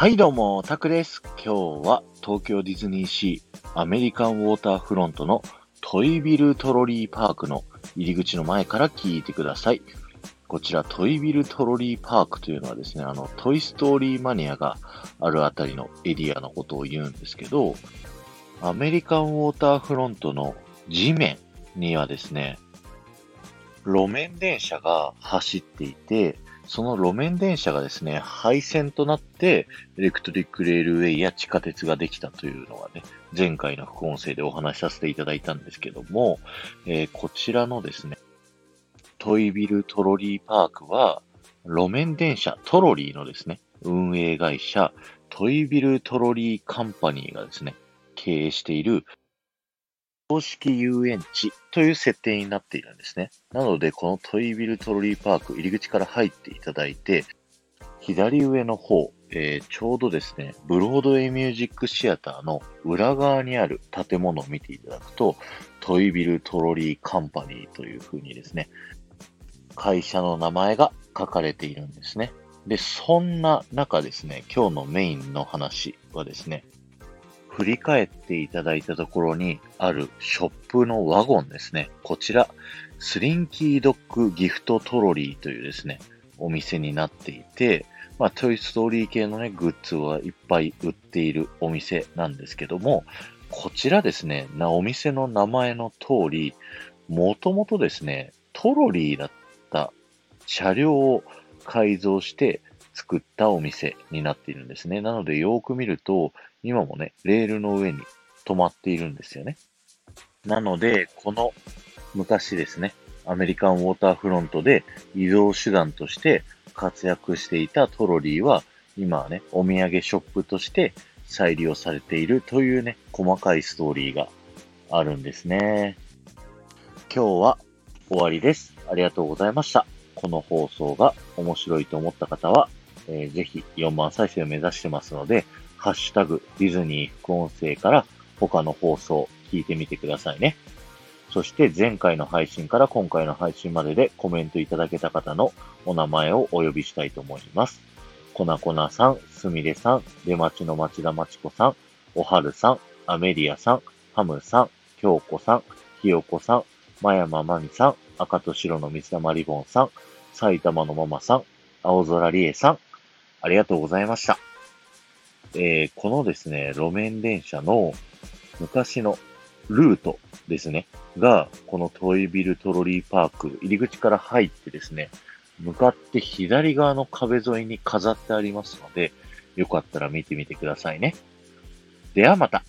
はいどうも、タクです。今日は東京ディズニーシーアメリカンウォーターフロントのトイビルトロリーパークの入り口の前から聞いてください。こちらトイビルトロリーパークというのはですね、あのトイストーリーマニアがあるあたりのエリアのことを言うんですけど、アメリカンウォーターフロントの地面にはですね、路面電車が走っていて、その路面電車がですね、廃線となって、 Electric Railway や地下鉄ができたというのがね、前回の副音声でお話しさせていただいたんですけども、えーこちらのですね、トイビル・トロリーパークは、路面電車トロリーのですね、運営会社、トイビルトロリーカンパニーがですね、経営している公式遊園地という設定になっているんですね。なので、このトイビルトロリーパーク入り口から入っていただいて、左上の方、えーちょうどですね、ブロードウェイミュージックシアターの裏側にある建物を見ていただくと、トイビルトロリーカンパニーという風にですね、会社の名前が書かれているんですね。で、そんな中ですね、今日のメインの話はですね、振り返っていただいたところにあるショップのワゴンですね。こちら、スリンキードッグギフトトロリーというですね、お店になっていて、まあ、トイストーリー系のね、グッズはいっぱい売っているお店なんですけども、こちらですね、な、お店の名前の通り、もともとですね、トロリーだった車両を改造して作ったお店になっているんですね。なので、よーく見ると、今もね、レールの上に止まっているんですよね。なので、この昔ですね、アメリカンウォーターフロントで移動手段として活躍していたトロリーは、今はね、お土産ショップとして再利用されているというね、細かいストーリーがあるんですね。今日は終わりです。ありがとうございました。この放送が面白いと思った方は、えーぜひ4万再生を目指してますので、ハッシュタグディズニー副音声から他の放送聞いてみてくださいね。そして前回の配信から今回の配信まででコメントいただけた方のお名前をお呼びしたいと思います。コナコナさん、すみれさん、出町の町田町子さん、おはるさん、アメリアさん、ハムさん、京子さん、ひよこさん、まやままみさん、赤と白の水玉リボンさん、埼玉のママさん、青空りえさん、ありがとうございました。えーこのですね、路面電車の昔のルートですね、が、このトイビルトロリーパーク入り口から入ってですね、向かって左側の壁沿いに飾ってありますので、よかったら見てみてくださいね。ではまた。